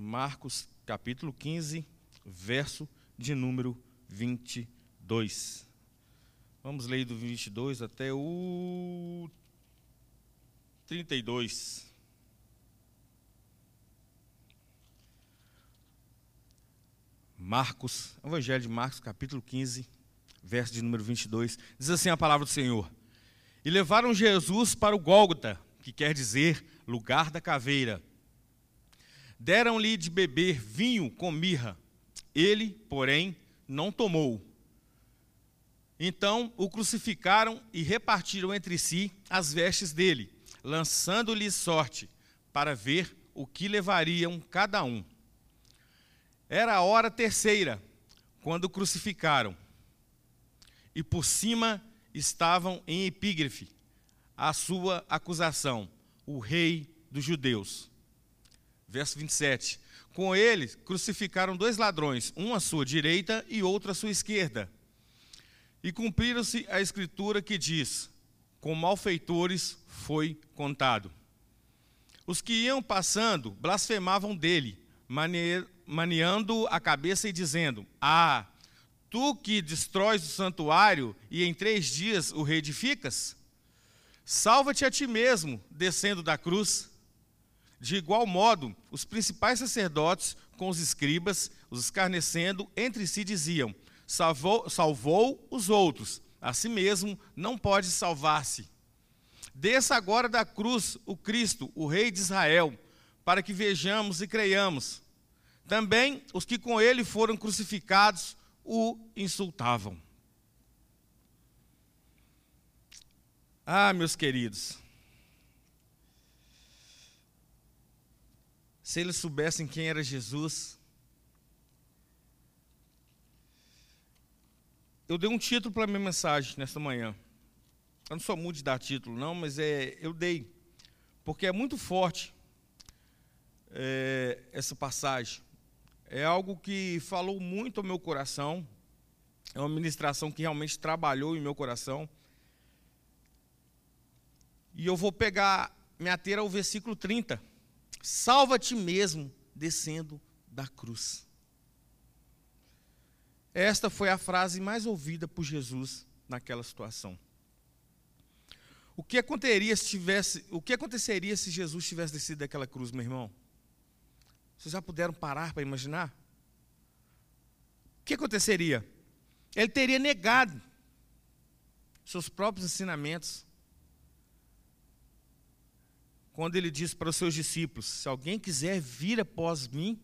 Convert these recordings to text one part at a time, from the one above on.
Marcos capítulo 15, verso de número 22. Vamos ler do 22 até o 32. Marcos, Evangelho de Marcos, capítulo 15, verso de número 22. Diz assim a palavra do Senhor: E levaram Jesus para o Gólgota, que quer dizer lugar da caveira. Deram-lhe de beber vinho com mirra. Ele, porém, não tomou. Então o crucificaram e repartiram entre si as vestes dele, lançando-lhe sorte, para ver o que levariam cada um. Era a hora terceira, quando o crucificaram. E por cima estavam em epígrafe a sua acusação: o rei dos judeus. Verso 27. Com ele crucificaram dois ladrões, um à sua direita e outro à sua esquerda. E cumpriram-se a escritura que diz: com malfeitores foi contado. Os que iam passando blasfemavam dele, maneando a cabeça e dizendo: Ah, tu que destróis o santuário e em três dias o reedificas? Salva-te a ti mesmo, descendo da cruz. De igual modo, os principais sacerdotes, com os escribas, os escarnecendo, entre si diziam: salvou, salvou os outros, a si mesmo não pode salvar-se. Desça agora da cruz o Cristo, o Rei de Israel, para que vejamos e creiamos. Também os que com ele foram crucificados o insultavam. Ah, meus queridos, se eles soubessem quem era Jesus, eu dei um título para minha mensagem nesta manhã. Eu não sou muito de dar título, não, mas é, eu dei. Porque é muito forte é, essa passagem. É algo que falou muito ao meu coração. É uma ministração que realmente trabalhou em meu coração. E eu vou pegar, me ater ao versículo 30. Salva-te mesmo descendo da cruz. Esta foi a frase mais ouvida por Jesus naquela situação. O que aconteceria se tivesse, o que aconteceria se Jesus tivesse descido daquela cruz, meu irmão? Vocês já puderam parar para imaginar? O que aconteceria? Ele teria negado seus próprios ensinamentos. Quando ele disse para os seus discípulos: Se alguém quiser vir após mim,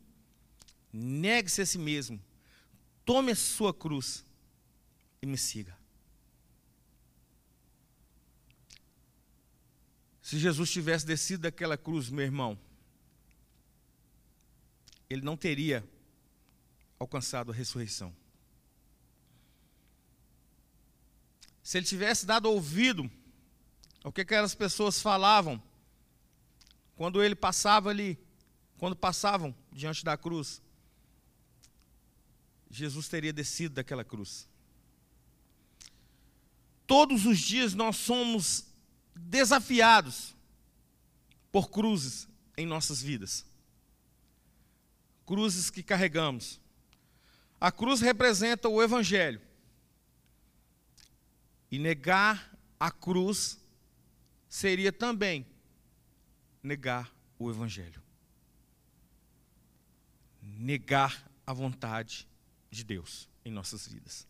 negue-se a si mesmo, Tome a sua cruz e me siga. Se Jesus tivesse descido daquela cruz, meu irmão, ele não teria alcançado a ressurreição. Se ele tivesse dado ouvido ao que aquelas pessoas falavam, quando ele passava ali, quando passavam diante da cruz, Jesus teria descido daquela cruz. Todos os dias nós somos desafiados por cruzes em nossas vidas. Cruzes que carregamos. A cruz representa o Evangelho. E negar a cruz seria também negar o Evangelho. Negar a vontade de Deus em nossas vidas.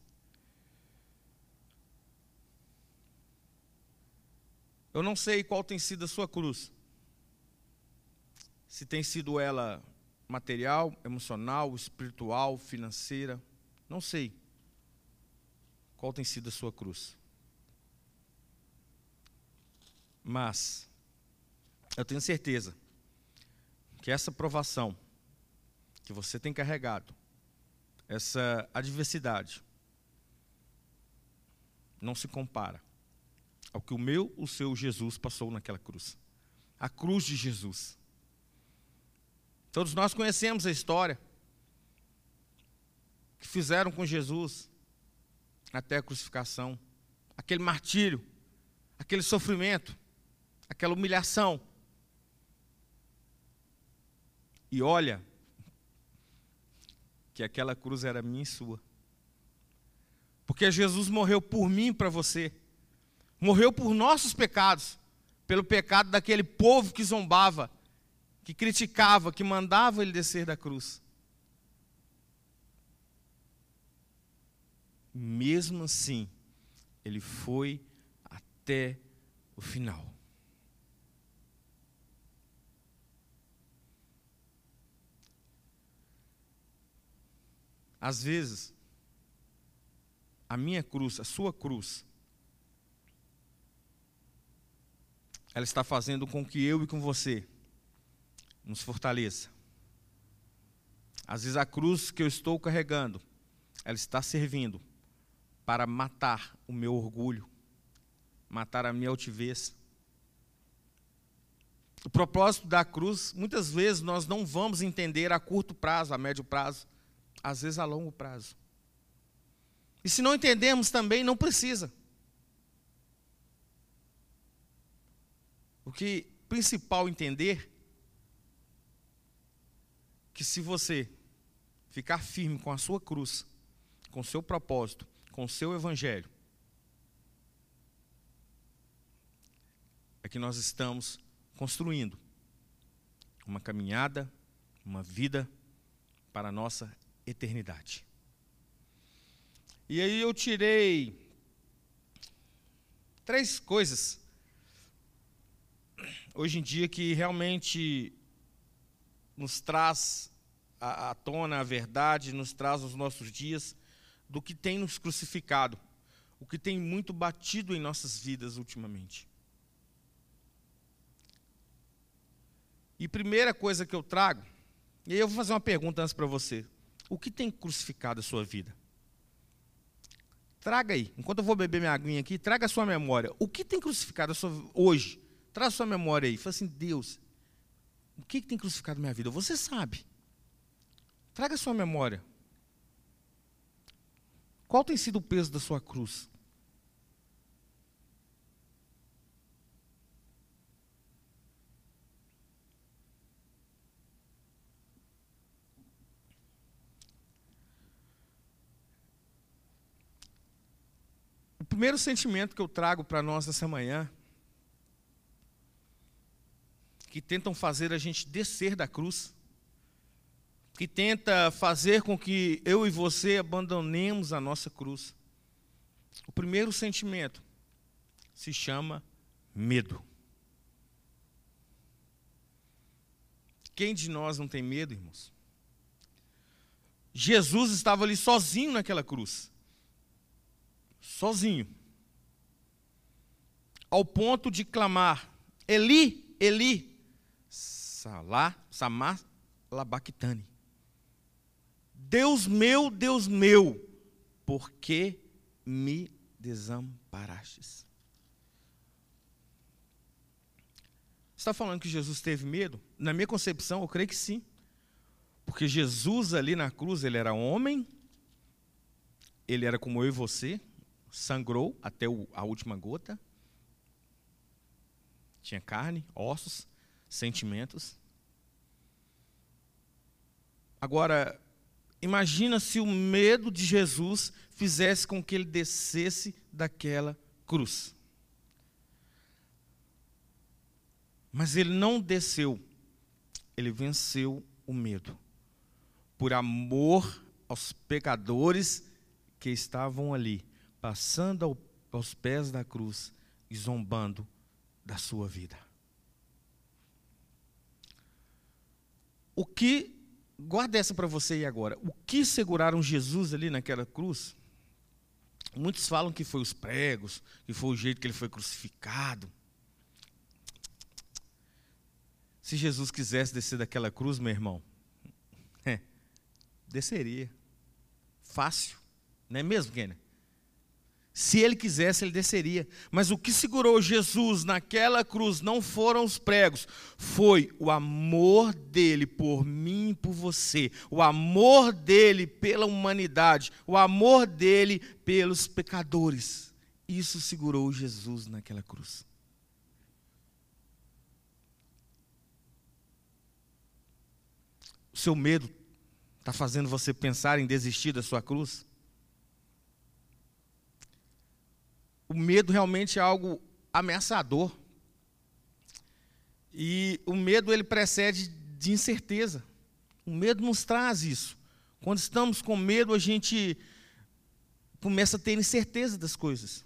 Eu não sei qual tem sido a sua cruz. Se tem sido ela material, emocional, espiritual, financeira, não sei qual tem sido a sua cruz. Mas eu tenho certeza que essa provação que você tem carregado essa adversidade não se compara ao que o meu, o seu Jesus passou naquela cruz. A cruz de Jesus. Todos nós conhecemos a história que fizeram com Jesus até a crucificação, aquele martírio, aquele sofrimento, aquela humilhação. E olha, que aquela cruz era minha e sua. Porque Jesus morreu por mim e para você. Morreu por nossos pecados, pelo pecado daquele povo que zombava, que criticava, que mandava ele descer da cruz. Mesmo assim, ele foi até o final. Às vezes, a minha cruz, a sua cruz, ela está fazendo com que eu e com você nos fortaleça. Às vezes a cruz que eu estou carregando, ela está servindo para matar o meu orgulho, matar a minha altivez. O propósito da cruz, muitas vezes nós não vamos entender a curto prazo, a médio prazo, às vezes a longo prazo. E se não entendemos também, não precisa. O que principal entender que se você ficar firme com a sua cruz, com o seu propósito, com o seu evangelho, é que nós estamos construindo uma caminhada, uma vida para a nossa eternidade. E aí eu tirei três coisas hoje em dia que realmente nos traz à tona a verdade, nos traz os nossos dias do que tem nos crucificado, o que tem muito batido em nossas vidas ultimamente. E primeira coisa que eu trago, e aí eu vou fazer uma pergunta antes para você: o que tem crucificado a sua vida? Traga aí, enquanto eu vou beber minha aguinha aqui, traga a sua memória. O que tem crucificado a sua hoje? Traz sua memória aí. Fala assim, Deus, o que, que tem crucificado minha vida? Você sabe. Traga sua memória. Qual tem sido o peso da sua cruz? O primeiro sentimento que eu trago para nós essa manhã que tentam fazer a gente descer da cruz, que tenta fazer com que eu e você abandonemos a nossa cruz. O primeiro sentimento se chama medo. Quem de nós não tem medo, irmãos? Jesus estava ali sozinho naquela cruz. Sozinho. Ao ponto de clamar: Eli, Eli, Salá, Samar Labactane. Deus meu, Deus meu, por que me desamparastes? Está falando que Jesus teve medo? Na minha concepção, eu creio que sim. Porque Jesus ali na cruz, ele era homem, ele era como eu e você, sangrou até a última gota, tinha carne, ossos, sentimentos. Agora, imagina se o medo de Jesus fizesse com que ele descesse daquela cruz. Mas ele não desceu, ele venceu o medo. Por amor aos pecadores que estavam ali, passando aos pés da cruz e zombando da sua vida. O que, guarda essa para você aí agora, o que seguraram Jesus ali naquela cruz? Muitos falam que foi os pregos, que foi o jeito que ele foi crucificado. Se Jesus quisesse descer daquela cruz, meu irmão, é, desceria. Fácil. Não é mesmo, Kenner? Se ele quisesse, ele desceria. Mas o que segurou Jesus naquela cruz não foram os pregos, foi o amor dele por mim e por você, o amor dele pela humanidade, o amor dele pelos pecadores. Isso segurou Jesus naquela cruz. O seu medo está fazendo você pensar em desistir da sua cruz? O medo realmente é algo ameaçador. E o medo ele precede de incerteza. O medo nos traz isso. Quando estamos com medo, a gente começa a ter incerteza das coisas.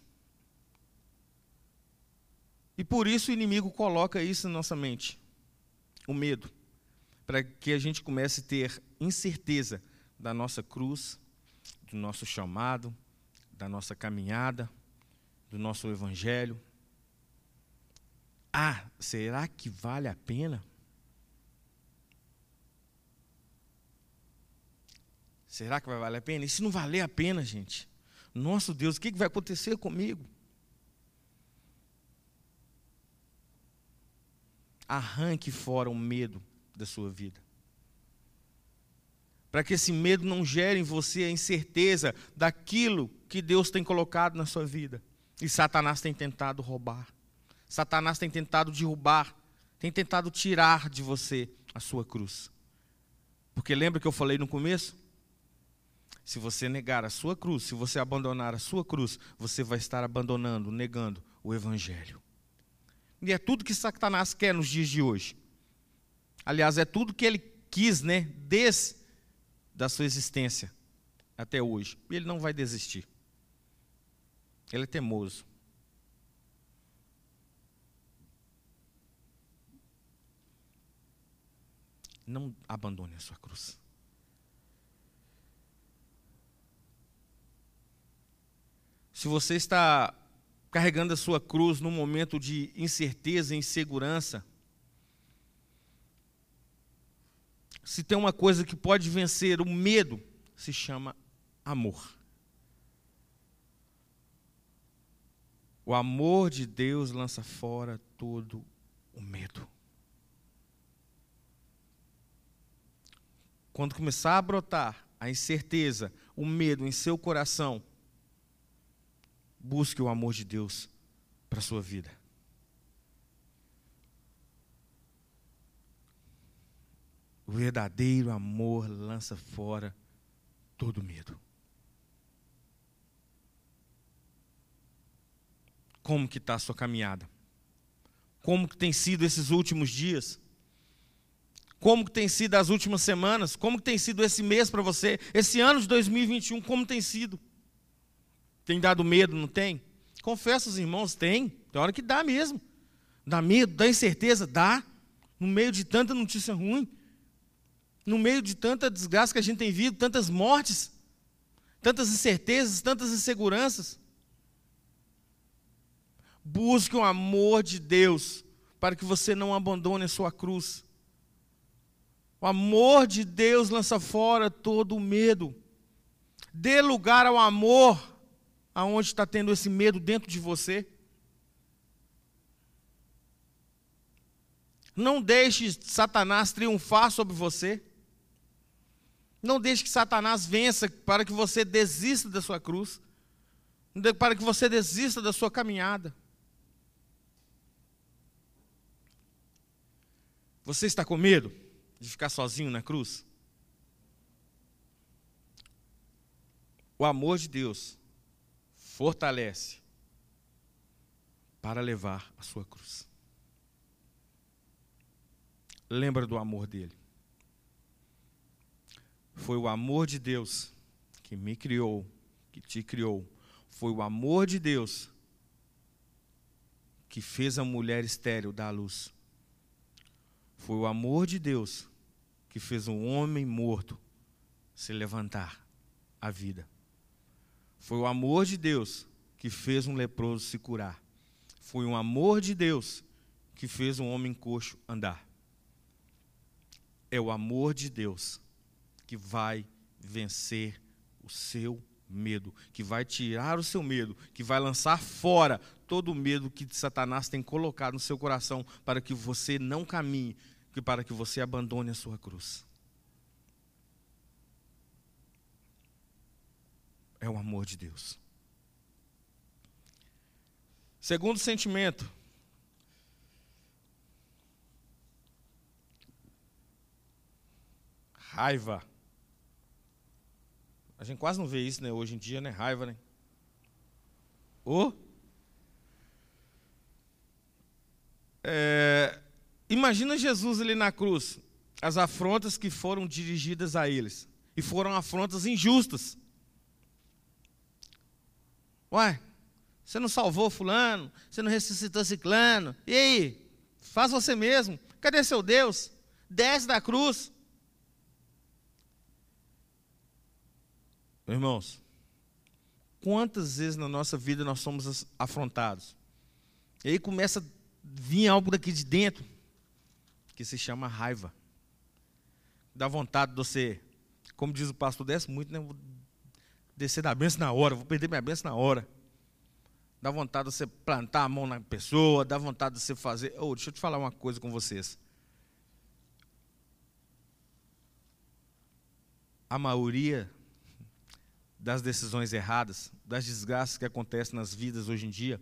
E por isso o inimigo coloca isso na nossa mente, o medo, para que a gente comece a ter incerteza da nossa cruz, do nosso chamado, da nossa caminhada, do nosso evangelho. Ah, será que vale a pena? Será que vai valer a pena? E se não valer a pena, gente? Nosso Deus, o que vai acontecer comigo? Arranque fora o medo da sua vida. Para que esse medo não gere em você a incerteza daquilo que Deus tem colocado na sua vida. E Satanás tem tentado roubar. Satanás tem tentado derrubar, tem tentado tirar de você a sua cruz. Porque lembra que eu falei no começo? Se você negar a sua cruz, se você abandonar a sua cruz, você vai estar abandonando, negando o Evangelho. E é tudo que Satanás quer nos dias de hoje. Aliás, é tudo que ele quis, né? Desde da sua existência até hoje. E ele não vai desistir. Ele é teimoso. Não abandone a sua cruz. Se você está carregando a sua cruz num momento de incerteza insegurança, se tem uma coisa que pode vencer o medo, se chama amor. O amor de Deus lança fora todo o medo. Quando começar a brotar a incerteza, o medo em seu coração, Busque o amor de Deus para a sua vida. O verdadeiro amor lança fora todo medo. Como que está a sua caminhada? Como que tem sido esses últimos dias? Como que tem sido as últimas semanas? Como que tem sido esse mês para você? Esse ano de 2021, como tem sido? Tem dado medo, não tem? Confesso os irmãos, tem. Tem hora que dá mesmo. Dá medo, dá incerteza, dá. No meio de tanta notícia ruim, no meio de tanta desgraça que a gente tem visto, tantas mortes, tantas incertezas, tantas inseguranças. Busque o amor de Deus para que você não abandone a sua cruz. O amor de Deus lança fora todo o medo. Dê lugar ao amor aonde está tendo esse medo dentro de você. Não deixe Satanás triunfar sobre você. Não deixe que Satanás vença para que você desista da sua cruz, para que você desista da sua caminhada. Você está com medo de ficar sozinho na cruz? O amor de Deus fortalece para levar a sua cruz. Lembra do amor dele. Foi o amor de Deus que me criou, que te criou. Foi o amor de Deus que fez a mulher estéril dar à luz. Foi o amor de Deus que fez um homem morto se levantar à vida. Foi o amor de Deus que fez um leproso se curar. Foi o amor de Deus que fez um homem coxo andar. É o amor de Deus que vai vencer o seu medo, que vai tirar o seu medo, que vai lançar fora todo o medo que Satanás tem colocado no seu coração para que você não caminhe, para que você abandone a sua cruz. é o amor de Deus. Segundo sentimento, raiva. A gente quase não vê isso, né? Hoje em dia, né? Raiva, né? Ô! É, imagina Jesus ali na cruz, as afrontas que foram dirigidas a eles. E foram afrontas injustas. Ué, você não salvou fulano, você não ressuscitou ciclano. E aí? Faz você mesmo. Cadê seu Deus? Desce da cruz. Irmãos, quantas vezes na nossa vida nós somos afrontados? E aí começa a vir algo daqui de dentro que se chama raiva. Dá vontade de você, como diz o pastor, desce muito, né? Vou descer da benção na hora, vou perder minha benção na hora. Dá vontade de você plantar a mão na pessoa, dá vontade de você fazer. Oh, deixa eu te falar uma coisa com vocês. A maioria das decisões erradas, das desgraças que acontecem nas vidas hoje em dia,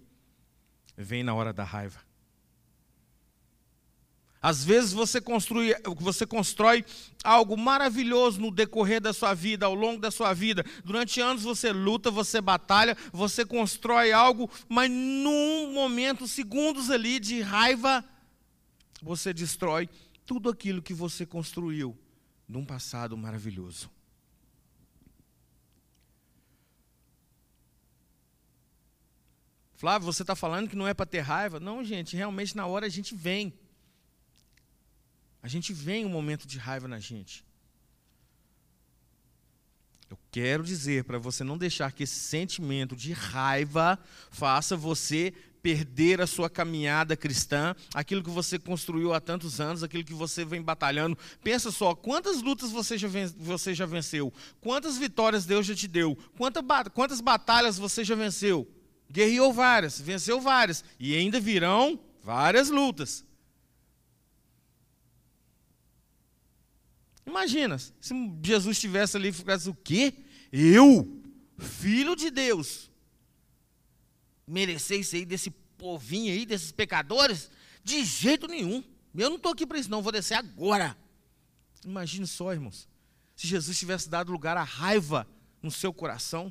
vem na hora da raiva. Às vezes você, construi, você constrói algo maravilhoso no decorrer da sua vida, ao longo da sua vida. Durante anos você luta, você batalha, você constrói algo, mas num momento, segundos ali de raiva, você destrói tudo aquilo que você construiu num passado maravilhoso. Flávio, você está falando que não é para ter raiva? Não, gente, realmente na hora a gente vem. A gente vem um momento de raiva na gente. Eu quero dizer para você não deixar que esse sentimento de raiva faça você perder a sua caminhada cristã, aquilo que você construiu há tantos anos, aquilo que você vem batalhando. Pensa só, quantas lutas você já, você já venceu? Quantas vitórias Deus já te deu? quantas batalhas você já venceu? Guerreou várias, venceu várias. E ainda virão várias lutas. Imagina, se Jesus estivesse ali e ficasse o quê? Eu, filho de Deus, merecer isso aí desse povinho aí, desses pecadores? De jeito nenhum. Eu não estou aqui para isso, não, vou descer agora. Imagine só, irmãos, se Jesus tivesse dado lugar à raiva no seu coração.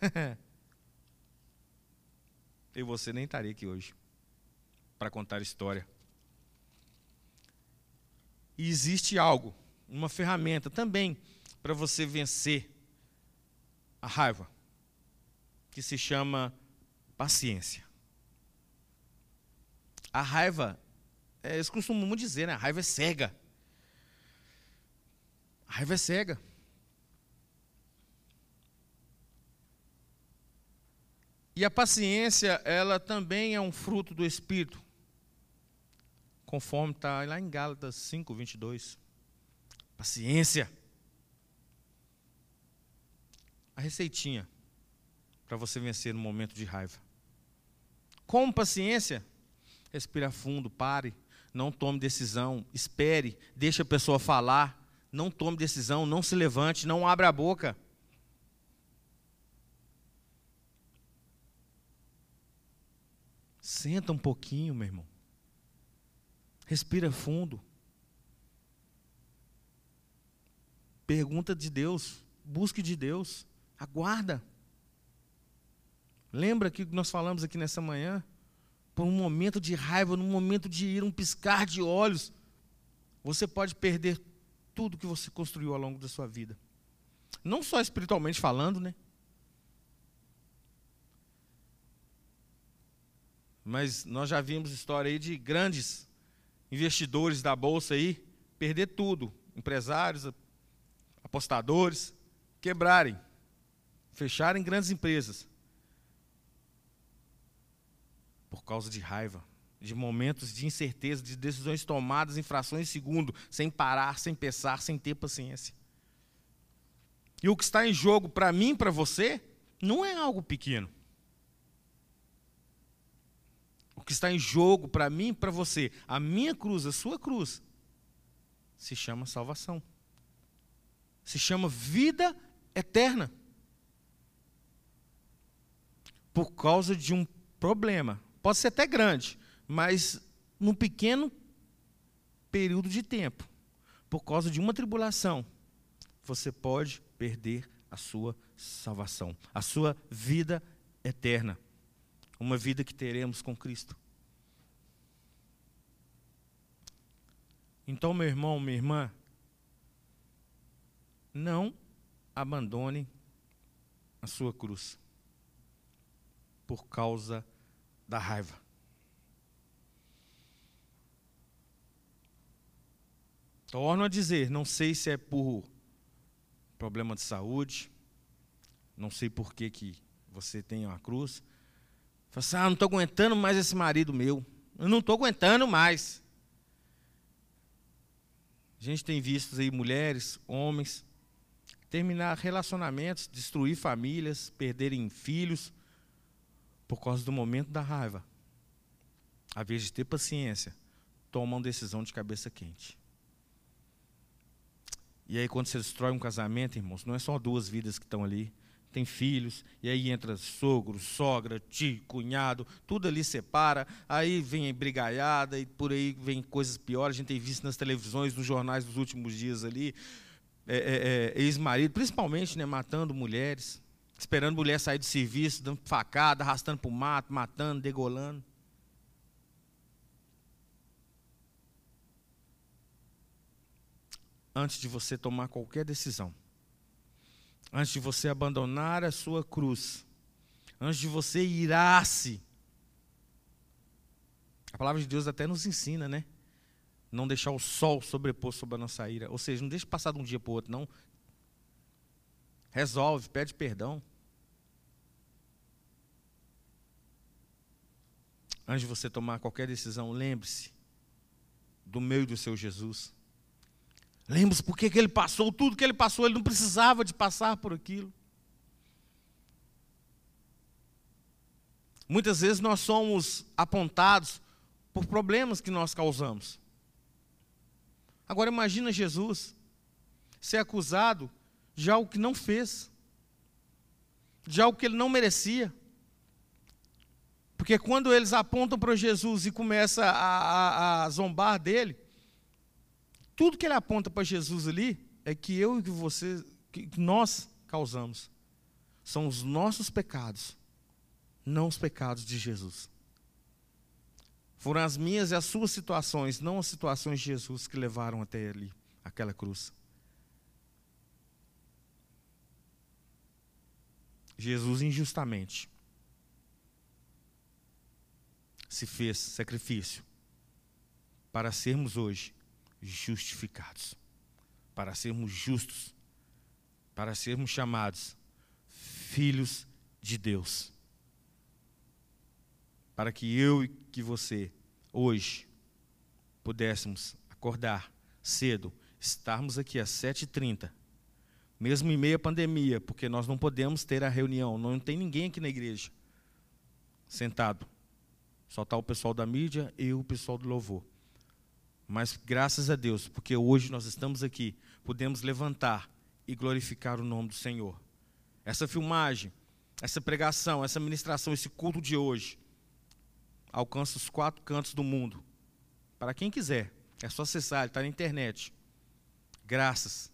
e você nem estaria aqui hoje para contar história. E existe algo, uma ferramenta também para você vencer a raiva, que se chama paciência. A raiva, é, eles costumam dizer, né? A raiva é cega. A raiva é cega. E a paciência, ela também é um fruto do Espírito, conforme está lá em Gálatas 5, 22. Paciência. A receitinha para você vencer no momento de raiva. Com paciência, respira fundo, pare, não tome decisão, espere, deixe a pessoa falar, não tome decisão, não se levante, não abra a boca. Senta um pouquinho, meu irmão. Respira fundo. Pergunta de Deus, busque de Deus, aguarda. Lembra que nós falamos aqui nessa manhã? Por um momento de raiva, num momento de ir, um piscar de olhos, você pode perder tudo que você construiu ao longo da sua vida. Não só espiritualmente falando, né? Mas nós já vimos história aí de grandes investidores da bolsa aí perder tudo, empresários, apostadores, quebrarem, fecharem grandes empresas. Por causa de raiva, de momentos de incerteza, de decisões tomadas em frações de segundo, sem parar, sem pensar, sem ter paciência. E o que está em jogo para mim, para você, não é algo pequeno. O que está em jogo para mim e para você, a minha cruz, a sua cruz, se chama salvação. Se chama vida eterna. Por causa de um problema. Pode ser até grande, mas num pequeno período de tempo, por causa de uma tribulação, você pode perder a sua salvação, a sua vida eterna, uma vida que teremos com Cristo. Então, meu irmão, minha irmã, não abandone a sua cruz por causa da raiva. Torno a dizer, não sei se é por problema de saúde, não sei por que, que você tem uma cruz. Fala assim, ah, não estou aguentando mais esse marido meu. Eu não estou aguentando mais. A gente tem visto aí mulheres, homens, terminar relacionamentos, destruir famílias, perderem filhos, por causa do momento da raiva. A vez de ter paciência, tomam decisão de cabeça quente. E aí, quando você destrói um casamento, irmãos, não é só duas vidas que estão ali. Tem filhos, e aí entra sogro, sogra, tio, cunhado, tudo ali separa. Aí vem brigaiada, e por aí vem coisas piores. A gente tem visto nas televisões, nos jornais dos últimos dias ali. É, é, é, ex-marido, principalmente, né, matando mulheres esperando mulher sair do serviço, dando facada, arrastando para o mato, matando, degolando. Antes de você tomar qualquer decisão, antes de você abandonar a sua cruz, antes de você irar-se, a palavra de Deus até nos ensina, né? Não deixar o sol sobrepor sobre a nossa ira. Ou seja, não deixe passar de um dia para o outro, não. Resolve, pede perdão. Antes de você tomar qualquer decisão, lembre-se do meio do seu Jesus. Lembre-se por que ele passou tudo que ele passou, ele não precisava de passar por aquilo. Muitas vezes nós somos apontados por problemas que nós causamos. Agora imagina Jesus ser acusado de algo que não fez, de algo que ele não merecia. Porque quando eles apontam para Jesus e começam a, a, a zombar dele, tudo que ele aponta para Jesus ali é que eu e você, que nós causamos. São os nossos pecados, não os pecados de Jesus. Foram as minhas e as suas situações, não as situações de Jesus que levaram até ali, aquela cruz. Jesus injustamente se fez sacrifício para sermos hoje justificados, para sermos justos, para sermos chamados filhos de Deus. Para que eu e que você, hoje, pudéssemos acordar cedo, estarmos aqui às 7h30, mesmo em meio à pandemia, porque nós não podemos ter a reunião, não tem ninguém aqui na igreja sentado. Só está o pessoal da mídia e o pessoal do louvor. Mas graças a Deus, porque hoje nós estamos aqui, podemos levantar e glorificar o nome do Senhor. Essa filmagem, essa pregação, essa ministração, esse culto de hoje, alcança os quatro cantos do mundo. Para quem quiser, é só acessar, está na internet. Graças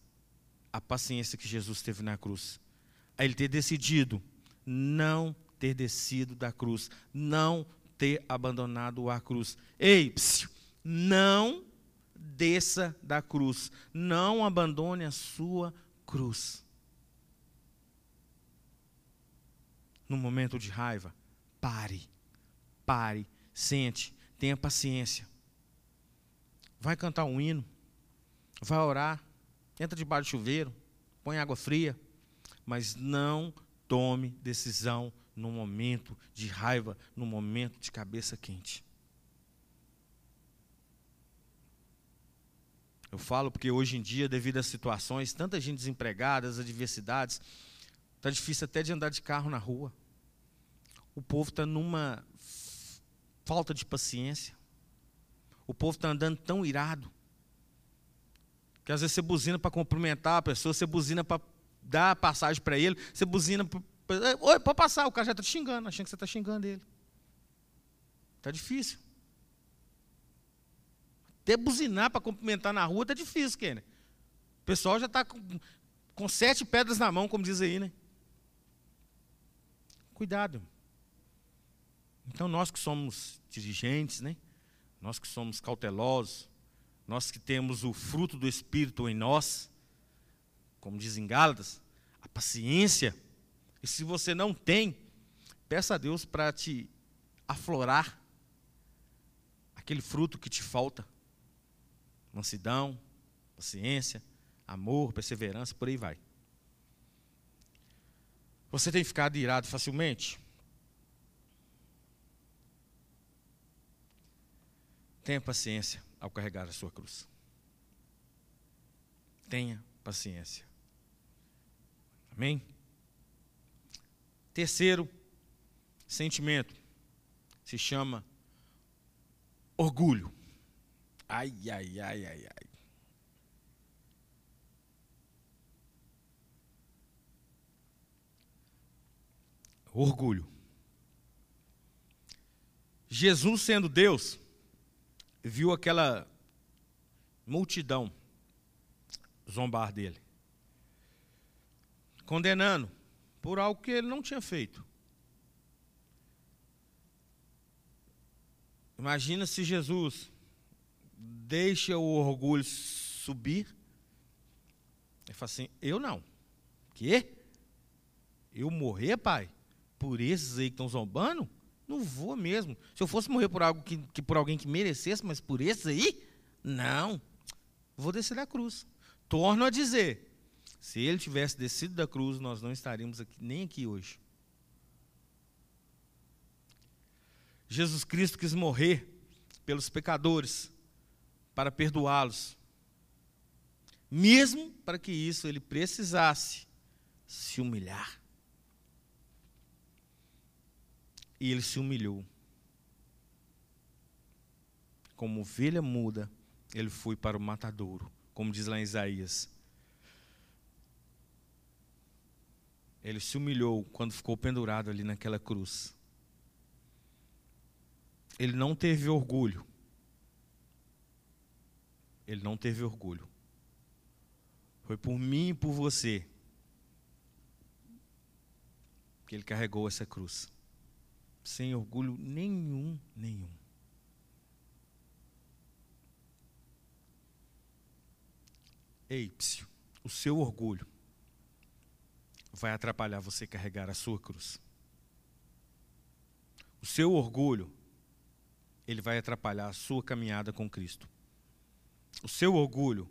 à paciência que Jesus teve na cruz. A ele ter decidido não ter descido da cruz, não ter abandonado a cruz. Ei, psiu, não desça da cruz. Não abandone a sua cruz. No momento de raiva, pare. Pare, sente, tenha paciência. Vai cantar um hino, vai orar, entra debaixo do chuveiro, põe água fria, mas não tome decisão no momento de raiva, no momento de cabeça quente. Eu falo porque hoje em dia, devido às situações, tanta gente desempregada, as adversidades, está difícil até de andar de carro na rua. O povo está numa falta de paciência. O povo está andando tão irado. Que às vezes você buzina para cumprimentar a pessoa, você buzina para dar passagem para ele, você buzina é, oi, pode passar, o cara já está te xingando, achando que você está xingando ele. Está difícil. Até buzinar para cumprimentar na rua está difícil, Kenner. O pessoal já está. com sete pedras na mão, como diz aí, né? Cuidado. Então, nós que somos dirigentes, né? nós que somos cautelosos, nós que temos o fruto do Espírito em nós, como dizem Gálatas, a paciência, e se você não tem, peça a Deus para te aflorar aquele fruto que te falta. Mansidão, paciência, amor, perseverança, por aí vai. Você tem ficado irado facilmente? Tenha paciência ao carregar a sua cruz. Tenha paciência. Amém? Terceiro sentimento se chama orgulho. Ai, ai, ai, ai, ai. Orgulho. Jesus, sendo Deus, viu aquela multidão zombar dele, condenando por algo que ele não tinha feito. Imagina se Jesus deixa o orgulho subir. Ele fala assim: Eu não. Quê? Eu morrer, pai? Por esses aí que estão zombando? Não vou mesmo. Se eu fosse morrer por algo que, que por alguém que merecesse, mas por esses aí, não. Vou descer da cruz. Torno a dizer: se ele tivesse descido da cruz, nós não estaríamos aqui, nem aqui hoje. Jesus Cristo quis morrer pelos pecadores, para perdoá-los. Mesmo para que isso ele precisasse se humilhar. E ele se humilhou. Como ovelha muda, ele foi para o matadouro, como diz lá em Isaías. Ele se humilhou quando ficou pendurado ali naquela cruz. Ele não teve orgulho. Ele não teve orgulho. Foi por mim e por você que ele carregou essa cruz sem orgulho nenhum, nenhum. Ei, psiu, o seu orgulho vai atrapalhar você carregar a sua cruz. O seu orgulho, ele vai atrapalhar a sua caminhada com Cristo. O seu orgulho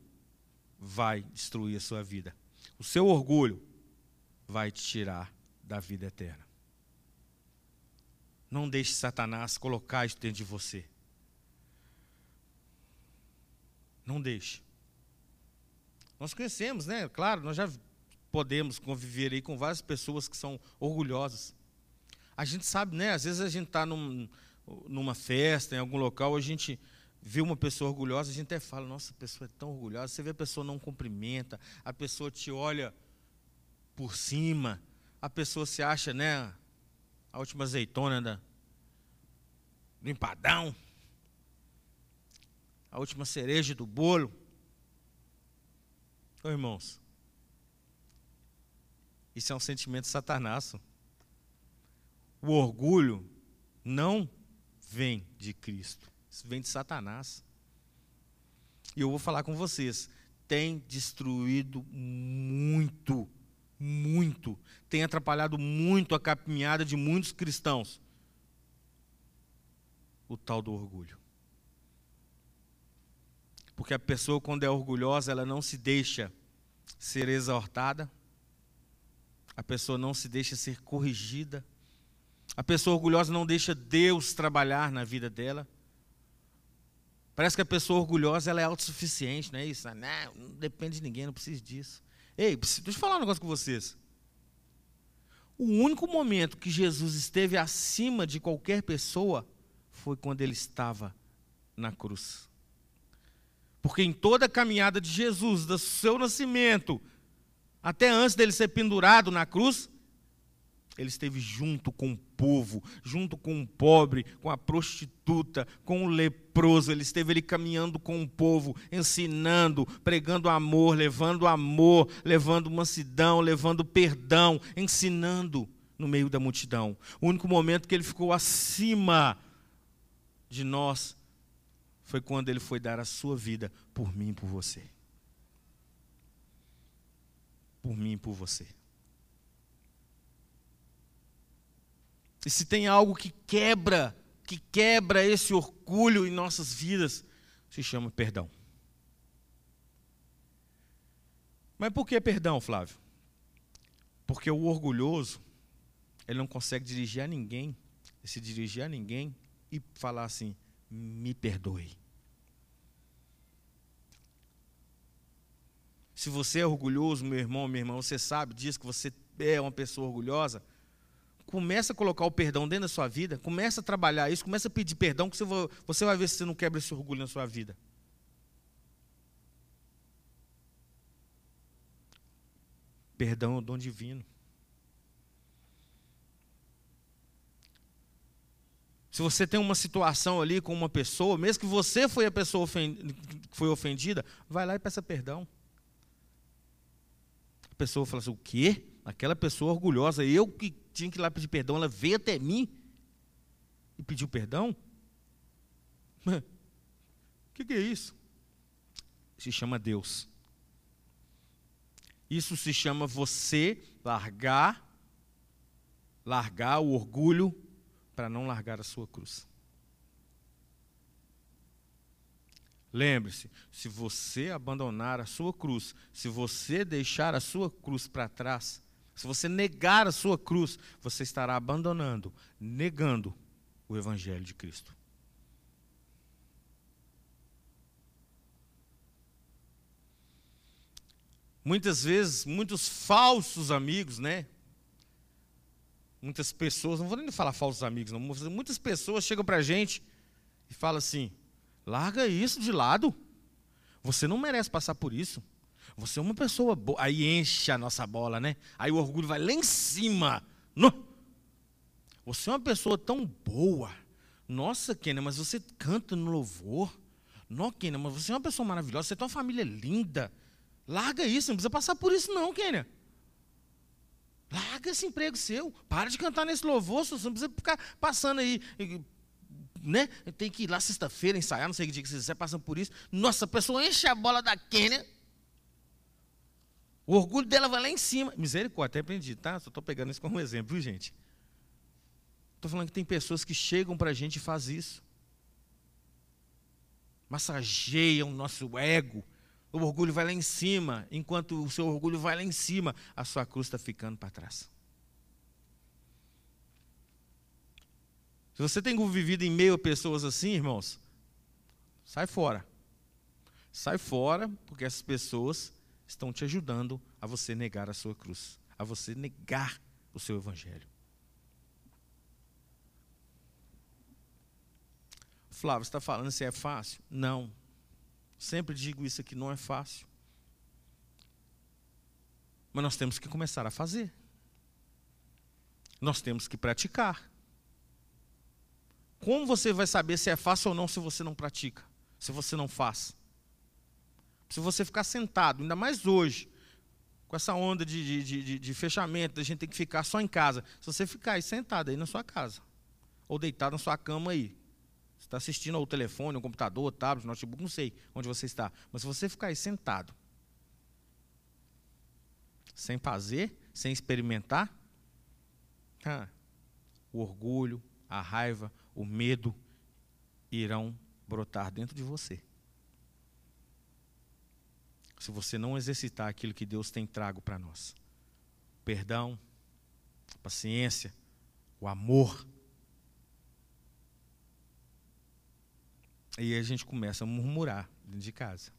vai destruir a sua vida. O seu orgulho vai te tirar da vida eterna. Não deixe Satanás colocar isso dentro de você. Não deixe. Nós conhecemos, né? Claro, nós já podemos conviver aí com várias pessoas que são orgulhosas. A gente sabe, né? Às vezes a gente está num, numa festa, em algum local, a gente vê uma pessoa orgulhosa, a gente até fala, nossa, a pessoa é tão orgulhosa. Você vê a pessoa não cumprimenta, a pessoa te olha por cima, a pessoa se acha, né? a última azeitona da, do empadão, a última cereja do bolo. Ô, irmãos, isso é um sentimento satanaço. O orgulho não vem de Cristo, isso vem de Satanás. E eu vou falar com vocês, tem destruído muito muito, tem atrapalhado muito a caminhada de muitos cristãos. O tal do orgulho. Porque a pessoa, quando é orgulhosa, ela não se deixa ser exortada, a pessoa não se deixa ser corrigida, a pessoa orgulhosa não deixa Deus trabalhar na vida dela. Parece que a pessoa orgulhosa ela é autossuficiente, não é isso? Não, não depende de ninguém, não precisa disso. Ei, deixa eu falar um negócio com vocês. O único momento que Jesus esteve acima de qualquer pessoa foi quando ele estava na cruz. Porque em toda a caminhada de Jesus, do seu nascimento, até antes dele ser pendurado na cruz, Ele esteve junto com o povo, junto com o pobre, com a prostituta, com o leproso. Ele esteve ali caminhando com o povo, ensinando, pregando amor, levando amor, levando mansidão, levando perdão, ensinando no meio da multidão. O único momento que ele ficou acima de nós foi quando ele foi dar a sua vida por mim e por você. Por mim e por você. E se tem algo que quebra, que quebra esse orgulho em nossas vidas, se chama perdão. Mas por que perdão, Flávio? Porque o orgulhoso, ele não consegue dirigir a ninguém, se dirigir a ninguém e falar assim: me perdoe. Se você é orgulhoso, meu irmão, minha irmã, você sabe disso, que você é uma pessoa orgulhosa, Começa a colocar o perdão dentro da sua vida, começa a trabalhar isso, começa a pedir perdão, que você vai ver se você não quebra esse orgulho na sua vida. Perdão é o dom divino. Se você tem uma situação ali com uma pessoa, mesmo que você foi a pessoa que foi ofendida, vai lá e peça perdão. A pessoa fala assim: o quê? Aquela pessoa orgulhosa, eu que tinha que ir lá pedir perdão, ela veio até mim e pediu perdão? O que, que é isso? Se chama Deus. Isso se chama você largar, largar o orgulho para não largar a sua cruz. Lembre-se, se você abandonar a sua cruz, se você deixar a sua cruz para trás, se você negar a sua cruz, você estará abandonando, negando o Evangelho de Cristo. Muitas vezes, muitos falsos amigos, né? Muitas pessoas, não vou nem falar falsos amigos, não, muitas pessoas chegam para a gente e falam assim: larga isso de lado, você não merece passar por isso. Você é uma pessoa boa. Aí enche a nossa bola, né? Aí o orgulho vai lá em cima. No. Você é uma pessoa tão boa. Nossa, Kenia, mas você canta no louvor. Não, Kenia, mas você é uma pessoa maravilhosa. Você tem uma família linda. Larga isso, não precisa passar por isso, não, Kenia. Larga esse emprego seu. Para de cantar nesse louvor, você não precisa ficar passando aí. Né? Tem que ir lá sexta-feira ensaiar, não sei que dia que você está passando por isso. Nossa, a pessoa enche a bola da Kenia. O orgulho dela vai lá em cima. Misericórdia, até aprendi, tá? Só estou pegando isso como exemplo, viu, gente? Estou falando que tem pessoas que chegam para a gente e fazem isso. Massageiam o nosso ego. O orgulho vai lá em cima. Enquanto o seu orgulho vai lá em cima, a sua cruz está ficando para trás. Se você tem vivido em meio a pessoas assim, irmãos, sai fora. Sai fora, porque essas pessoas estão te ajudando a você negar a sua cruz, a você negar o seu evangelho. Flávio, está falando se é fácil? Não. Sempre digo isso aqui, não é fácil. Mas nós temos que começar a fazer. Nós temos que praticar. Como você vai saber se é fácil ou não se você não pratica? Se você não faz? Se você ficar sentado, ainda mais hoje, com essa onda de, de, de, de fechamento, a gente tem que ficar só em casa. Se você ficar aí sentado aí na sua casa, ou deitado na sua cama aí, você está assistindo ao telefone, ao computador, tablet, notebook, não sei onde você está. Mas se você ficar aí sentado, sem fazer, sem experimentar, ah, o orgulho, a raiva, o medo irão brotar dentro de você se você não exercitar aquilo que Deus tem trago para nós. Perdão, paciência, o amor. E aí a gente começa a murmurar dentro de casa.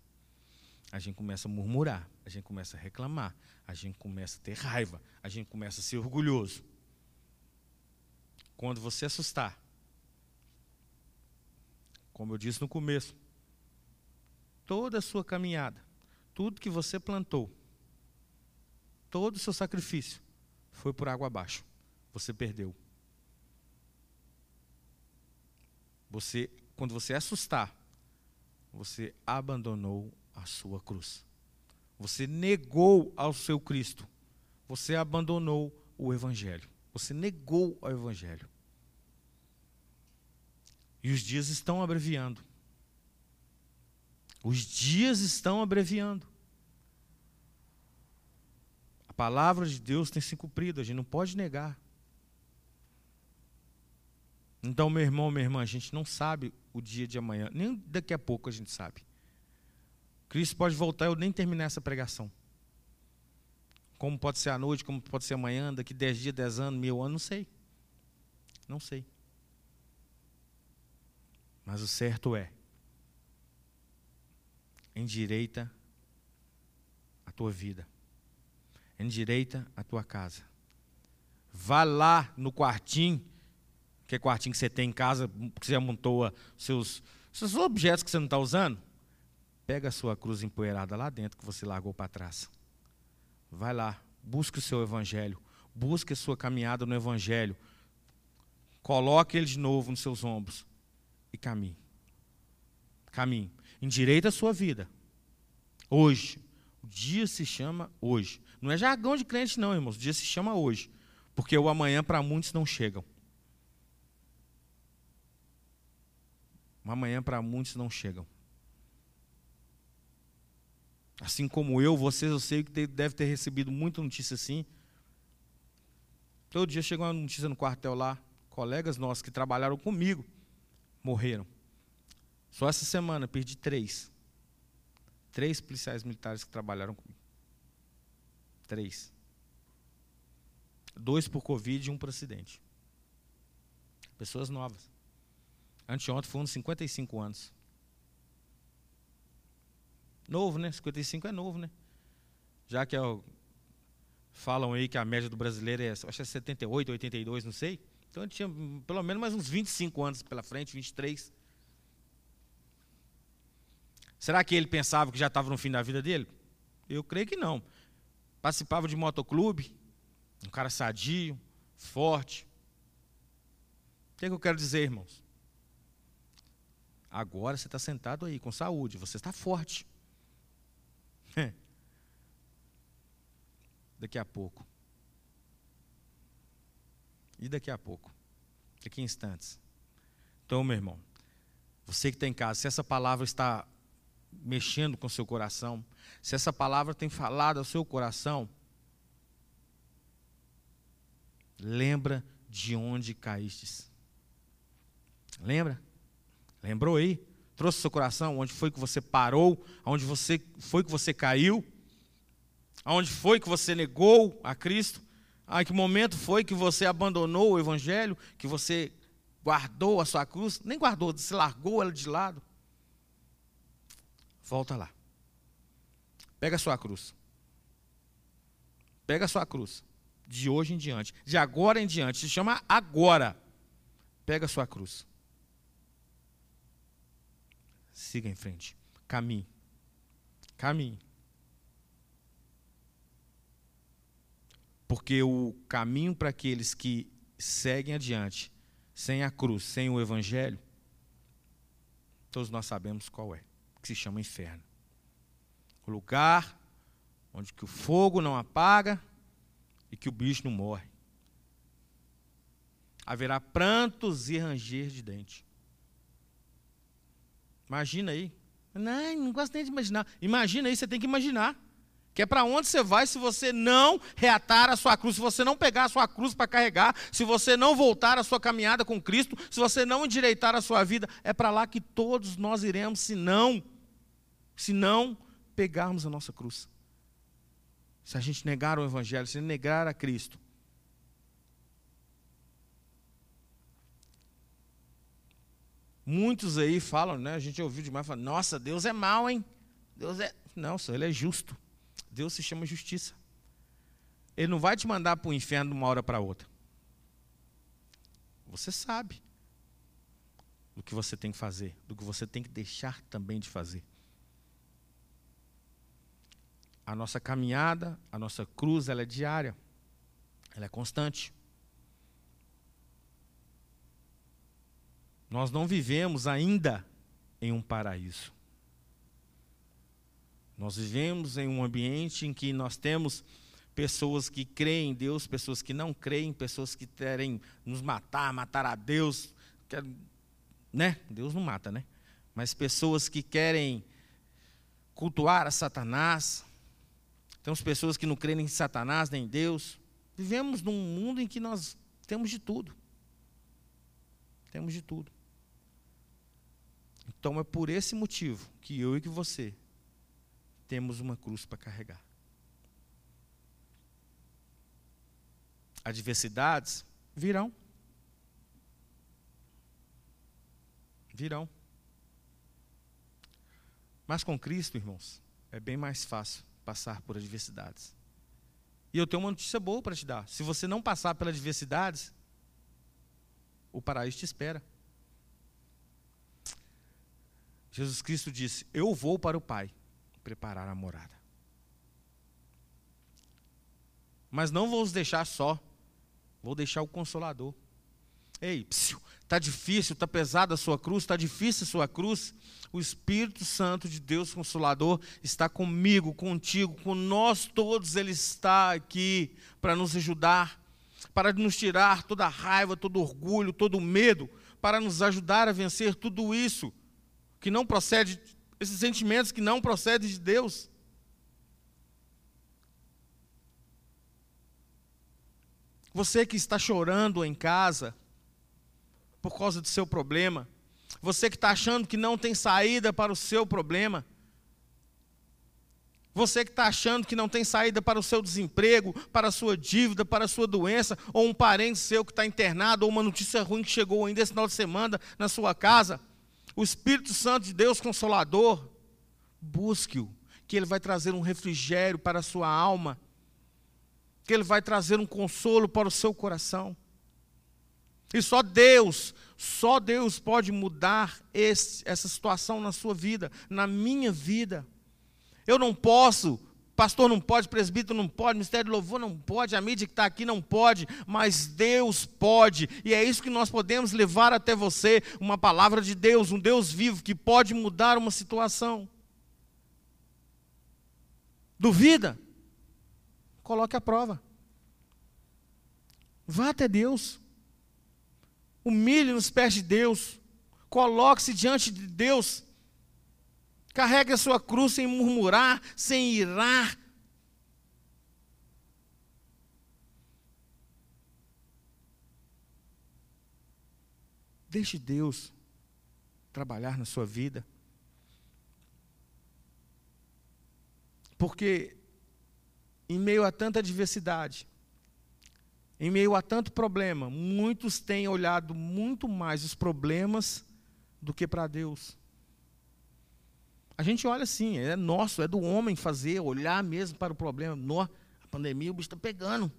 A gente começa a murmurar, a gente começa a reclamar, a gente começa a ter raiva, a gente começa a ser orgulhoso. Quando você assustar, como eu disse no começo, toda a sua caminhada, tudo que você plantou, todo o seu sacrifício, foi por água abaixo. você perdeu. Você, quando você assustar, você abandonou a sua cruz. Você negou ao seu Cristo. Você abandonou o Evangelho. Você negou o Evangelho. E os dias estão abreviando. Os dias estão abreviando. A palavra de Deus tem se cumprido, a gente não pode negar. Então, meu irmão, minha irmã, a gente não sabe o dia de amanhã, nem daqui a pouco a gente sabe. Cristo pode voltar eu nem terminar essa pregação. Como pode ser à noite, como pode ser amanhã, daqui dez dias, dez anos, mil anos, não sei. Não sei. Mas o certo é, endireita a tua vida, endireita a tua casa. Vá lá no quartinho que é quartinho que você tem em casa, que você amontoa seus, seus objetos que você não está usando, pega a sua cruz empoeirada lá dentro que você largou para trás. Vai lá, busque o seu evangelho, busque a sua caminhada no evangelho. Coloque ele de novo nos seus ombros e caminhe. Caminhe. Endireita a sua vida. Hoje. O dia se chama hoje. Não é jargão de crente, não, irmãos. O dia se chama hoje. Porque o amanhã para muitos não chegam. amanhã para muitos não chegam. Assim como eu, vocês, eu sei que deve ter recebido muita notícia assim. Todo dia chega uma notícia no quartel lá, colegas nossos que trabalharam comigo morreram. Só essa semana perdi três. Três policiais militares que trabalharam comigo. Três. Dois por Covid e um por acidente. Pessoas novas. Anteontem foi uns 55 anos. Novo, né? 55 é novo, né? Já que é o, falam aí que a média do brasileiro é, acho que é 78, 82, não sei. Então ele tinha pelo menos mais uns 25 anos pela frente, 23. Será que ele pensava que já estava no fim da vida dele? Eu creio que não. Participava de motoclube, um cara sadio, forte. O que, é que eu quero dizer, irmãos? Agora você está sentado aí com saúde, você está forte. daqui a pouco. E daqui a pouco? Daqui a instantes. Então, meu irmão, você que está em casa, se essa palavra está mexendo com seu coração, se essa palavra tem falado ao seu coração, lembra de onde caístes. Lembra? Lembrou aí? Trouxe seu coração onde foi que você parou, onde você foi que você caiu, aonde foi que você negou a Cristo, a que momento foi que você abandonou o evangelho, que você guardou a sua cruz, nem guardou, você largou ela de lado. Volta lá. Pega a sua cruz. Pega a sua cruz. De hoje em diante, de agora em diante, se chama agora. Pega a sua cruz siga em frente. Caminhe. Caminhe. Porque o caminho para aqueles que seguem adiante, sem a cruz, sem o evangelho, todos nós sabemos qual é, que se chama inferno. O lugar onde que o fogo não apaga e que o bicho não morre. Haverá prantos e ranger de dente. Imagina aí. Não, não gosto nem de imaginar. Imagina aí, você tem que imaginar. Que é para onde você vai se você não reatar a sua cruz, se você não pegar a sua cruz para carregar, se você não voltar a sua caminhada com Cristo, se você não endireitar a sua vida, é para lá que todos nós iremos, se não, se não pegarmos a nossa cruz. Se a gente negar o Evangelho, se negar a Cristo, Muitos aí falam, né? A gente ouviu demais, falam, nossa, Deus é mau, hein? Deus é. Não, só ele é justo. Deus se chama justiça. Ele não vai te mandar para o inferno de uma hora para outra. Você sabe do que você tem que fazer, do que você tem que deixar também de fazer a nossa caminhada, a nossa cruz, ela é diária, ela é constante. Nós não vivemos ainda em um paraíso. Nós vivemos em um ambiente em que nós temos pessoas que creem em Deus, pessoas que não creem, pessoas que querem nos matar, matar a Deus, né? Deus não mata, né? Mas pessoas que querem cultuar a Satanás, temos pessoas que não creem em Satanás nem em Deus. Vivemos num mundo em que nós temos de tudo. Temos de tudo. Então é por esse motivo que eu e que você temos uma cruz para carregar. Adversidades virão. Virão. Mas com Cristo, irmãos, é bem mais fácil passar por adversidades. E eu tenho uma notícia boa para te dar. Se você não passar pelas adversidades, o paraíso te espera. Jesus Cristo disse: Eu vou para o Pai preparar a morada. Mas não vou os deixar só, vou deixar o Consolador. Ei, está difícil, está pesada a sua cruz, está difícil a sua cruz. O Espírito Santo de Deus Consolador está comigo, contigo, com nós todos. Ele está aqui para nos ajudar, para nos tirar toda a raiva, todo orgulho, todo medo, para nos ajudar a vencer tudo isso que não procede, esses sentimentos que não procedem de Deus. Você que está chorando em casa, por causa do seu problema. Você que está achando que não tem saída para o seu problema. Você que está achando que não tem saída para o seu desemprego, para a sua dívida, para a sua doença, ou um parente seu que está internado, ou uma notícia ruim que chegou ainda esse final de semana na sua casa. O Espírito Santo de Deus Consolador, busque-o, que ele vai trazer um refrigério para a sua alma, que ele vai trazer um consolo para o seu coração. E só Deus, só Deus pode mudar esse, essa situação na sua vida, na minha vida. Eu não posso, pastor não pode, presbítero não pode, ministério de louvor não pode, a mídia que está aqui não pode, mas Deus pode, e é isso que nós podemos levar até você, uma palavra de Deus, um Deus vivo que pode mudar uma situação. Duvida? Coloque a prova. Vá até Deus humilhe nos pés de Deus, coloque-se diante de Deus, carregue a sua cruz sem murmurar, sem irar. Deixe Deus trabalhar na sua vida. Porque, em meio a tanta adversidade, em meio a tanto problema, muitos têm olhado muito mais os problemas do que para Deus. A gente olha assim, é nosso, é do homem fazer, olhar mesmo para o problema. No, a pandemia, o bicho está pegando.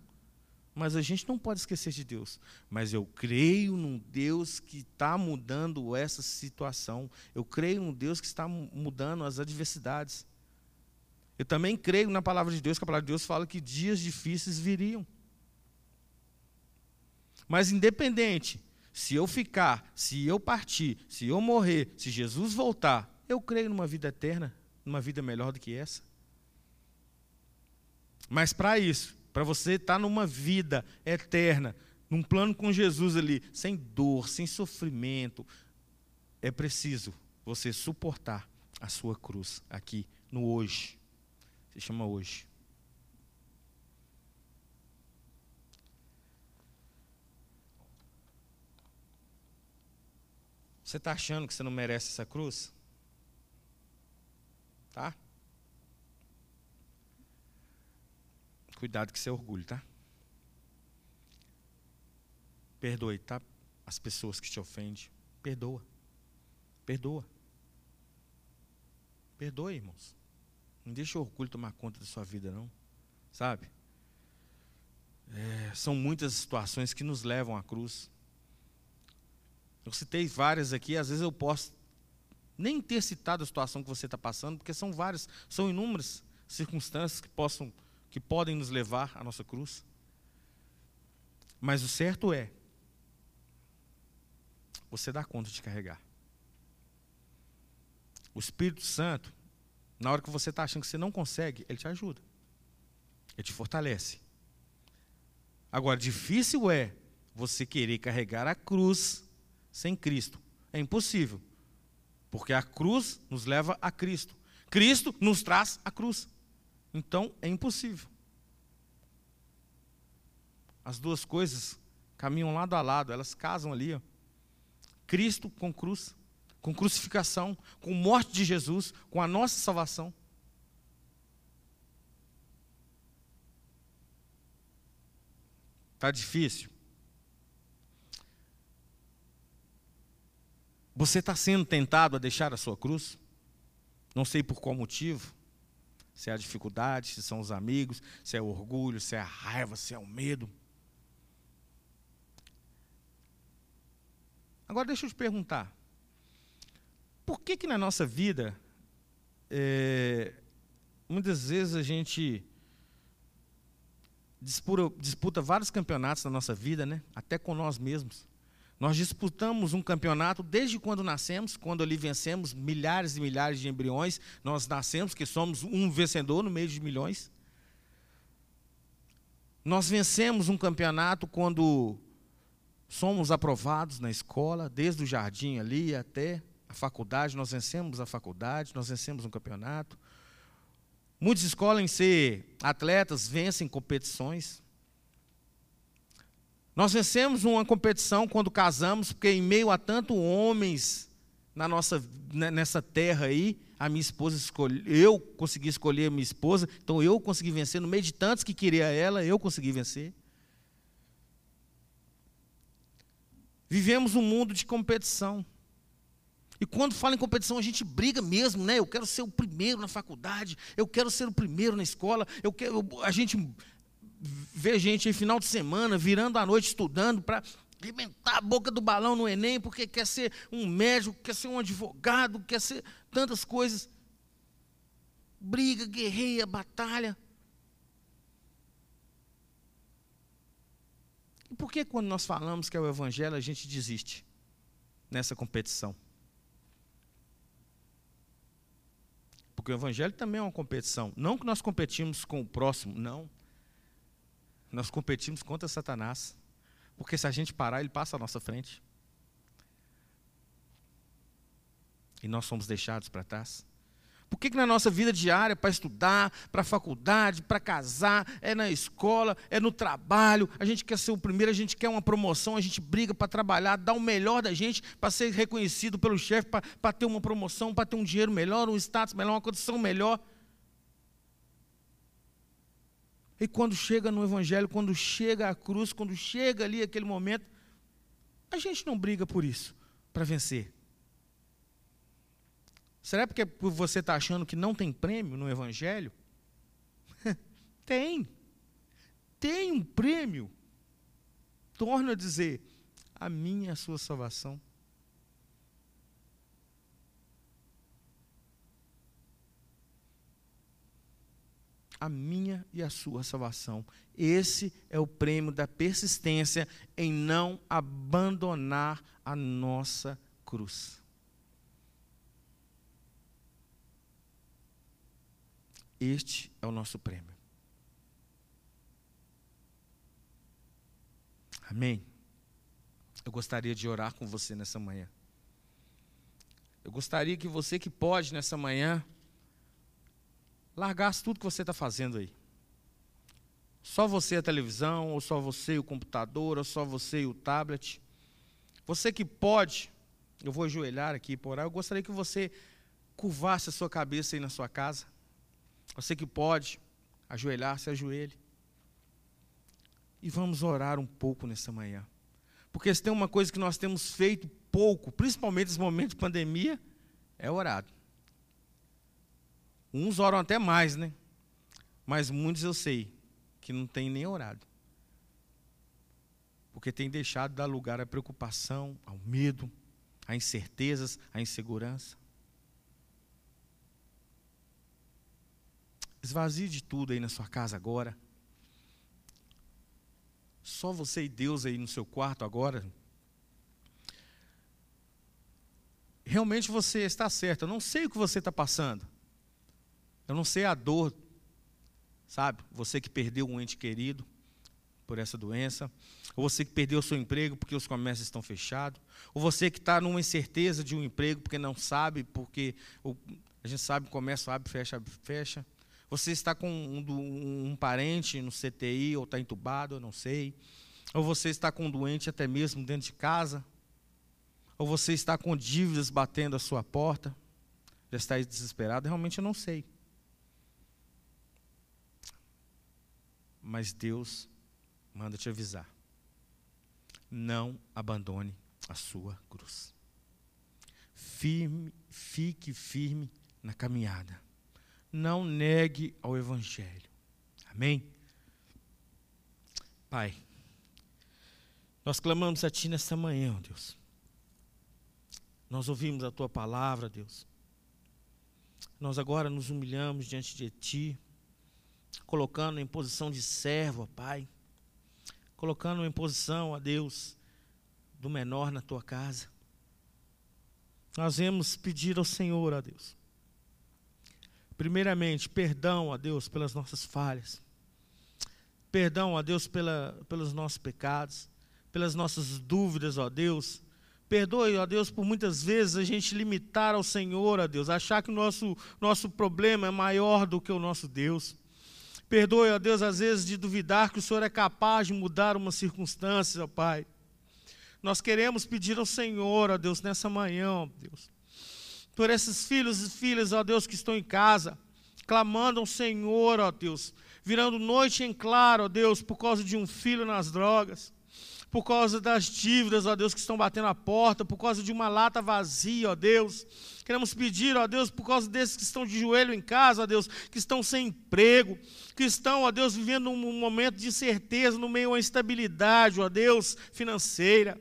Mas a gente não pode esquecer de Deus. Mas eu creio num Deus que está mudando essa situação. Eu creio num Deus que está mudando as adversidades. Eu também creio na palavra de Deus, que a palavra de Deus fala que dias difíceis viriam. Mas independente, se eu ficar, se eu partir, se eu morrer, se Jesus voltar, eu creio numa vida eterna, numa vida melhor do que essa. Mas para isso, para você estar tá numa vida eterna, num plano com Jesus ali, sem dor, sem sofrimento, é preciso você suportar a sua cruz aqui no hoje. Se chama hoje. Você está achando que você não merece essa cruz? Tá? Cuidado que isso é orgulho, tá? Perdoe, tá? As pessoas que te ofendem. Perdoa. Perdoa. Perdoe, irmãos. Não deixe o orgulho tomar conta da sua vida, não. Sabe? É, são muitas situações que nos levam à cruz. Eu citei várias aqui, às vezes eu posso nem ter citado a situação que você está passando, porque são várias, são inúmeras circunstâncias que possam, que podem nos levar à nossa cruz. Mas o certo é, você dá conta de carregar. O Espírito Santo, na hora que você está achando que você não consegue, ele te ajuda. Ele te fortalece. Agora, difícil é você querer carregar a cruz sem Cristo. É impossível. Porque a cruz nos leva a Cristo. Cristo nos traz a cruz. Então, é impossível. As duas coisas caminham lado a lado, elas casam ali. Ó. Cristo com cruz, com crucificação, com morte de Jesus, com a nossa salvação. Está difícil? Você está sendo tentado a deixar a sua cruz? Não sei por qual motivo. Se é a dificuldade, se são os amigos, se é o orgulho, se é a raiva, se é o medo. Agora deixa eu te perguntar. Por que que na nossa vida, é, muitas vezes a gente disputa, disputa vários campeonatos na nossa vida, né? até com nós mesmos. Nós disputamos um campeonato desde quando nascemos, quando ali vencemos milhares e milhares de embriões, nós nascemos, que somos um vencedor no meio de milhões. Nós vencemos um campeonato quando somos aprovados na escola, desde o jardim ali até a faculdade, nós vencemos a faculdade, nós vencemos um campeonato. Muitos escolhem ser atletas, vencem competições. Nós vencemos uma competição quando casamos, porque em meio a tanto homens na nossa né, nessa terra aí, a minha esposa escolheu, eu consegui escolher a minha esposa, então eu consegui vencer no meio de tantos que queria ela, eu consegui vencer. Vivemos um mundo de competição. E quando fala em competição, a gente briga mesmo, né? Eu quero ser o primeiro na faculdade, eu quero ser o primeiro na escola, eu quero, a gente vê gente em final de semana virando a noite estudando para alimentar a boca do balão no Enem, porque quer ser um médico, quer ser um advogado, quer ser tantas coisas. Briga, guerreia, batalha. E por que quando nós falamos que é o Evangelho, a gente desiste nessa competição? Porque o Evangelho também é uma competição. Não que nós competimos com o próximo, não. Nós competimos contra Satanás. Porque se a gente parar, ele passa à nossa frente. E nós somos deixados para trás. Por que, que na nossa vida diária, para estudar, para faculdade, para casar, é na escola, é no trabalho, a gente quer ser o primeiro, a gente quer uma promoção, a gente briga para trabalhar, dar o melhor da gente para ser reconhecido pelo chefe, para ter uma promoção, para ter um dinheiro melhor, um status melhor, uma condição melhor. E quando chega no Evangelho, quando chega a cruz, quando chega ali aquele momento, a gente não briga por isso, para vencer. Será porque você está achando que não tem prêmio no Evangelho? tem. Tem um prêmio. Torno a dizer, a minha e a sua salvação. A minha e a sua salvação. Esse é o prêmio da persistência em não abandonar a nossa cruz. Este é o nosso prêmio. Amém? Eu gostaria de orar com você nessa manhã. Eu gostaria que você que pode nessa manhã largasse tudo que você está fazendo aí. Só você a televisão, ou só você o computador, ou só você o tablet. Você que pode, eu vou ajoelhar aqui por orar, eu gostaria que você curvasse a sua cabeça aí na sua casa. Você que pode ajoelhar, se ajoelhe. E vamos orar um pouco nessa manhã. Porque se tem uma coisa que nós temos feito pouco, principalmente nesse momento de pandemia, é orado. Uns oram até mais, né? Mas muitos eu sei que não tem nem orado. Porque tem deixado de dar lugar à preocupação, ao medo, a incertezas, à insegurança. Esvazie de tudo aí na sua casa agora. Só você e Deus aí no seu quarto agora. realmente você está certo. Eu não sei o que você está passando. Eu não sei a dor, sabe? Você que perdeu um ente querido por essa doença, ou você que perdeu o seu emprego porque os comércios estão fechados, ou você que está numa incerteza de um emprego porque não sabe, porque a gente sabe comércio abre, fecha, abre, fecha. Você está com um, um parente no CTI ou está entubado, eu não sei. Ou você está com um doente até mesmo dentro de casa. Ou você está com dívidas batendo a sua porta. Já está desesperado, realmente eu não sei. Mas Deus manda te avisar. Não abandone a sua cruz. Firme, fique firme na caminhada. Não negue ao Evangelho. Amém? Pai, nós clamamos a Ti nesta manhã, ó Deus. Nós ouvimos a Tua palavra, Deus. Nós agora nos humilhamos diante de Ti, colocando em posição de servo, Pai. Colocando em posição, ó Deus, do menor na Tua casa. Nós vamos pedir ao Senhor, ó Deus. Primeiramente, perdão, ó Deus, pelas nossas falhas. Perdão, ó Deus, pela, pelos nossos pecados pelas nossas dúvidas, ó Deus. Perdoe, ó Deus, por muitas vezes a gente limitar ao Senhor, ó Deus, achar que o nosso, nosso problema é maior do que o nosso Deus. Perdoe, ó Deus, às vezes de duvidar que o Senhor é capaz de mudar uma circunstância, ó Pai. Nós queremos pedir ao Senhor, ó Deus, nessa manhã, ó Deus, por esses filhos e filhas, ó Deus, que estão em casa, clamando ao Senhor, ó Deus, virando noite em claro, ó Deus, por causa de um filho nas drogas por causa das dívidas, ó Deus, que estão batendo a porta, por causa de uma lata vazia, ó Deus. Queremos pedir, ó Deus, por causa desses que estão de joelho em casa, ó Deus, que estão sem emprego, que estão, ó Deus, vivendo um momento de incerteza, no meio uma instabilidade, ó Deus, financeira.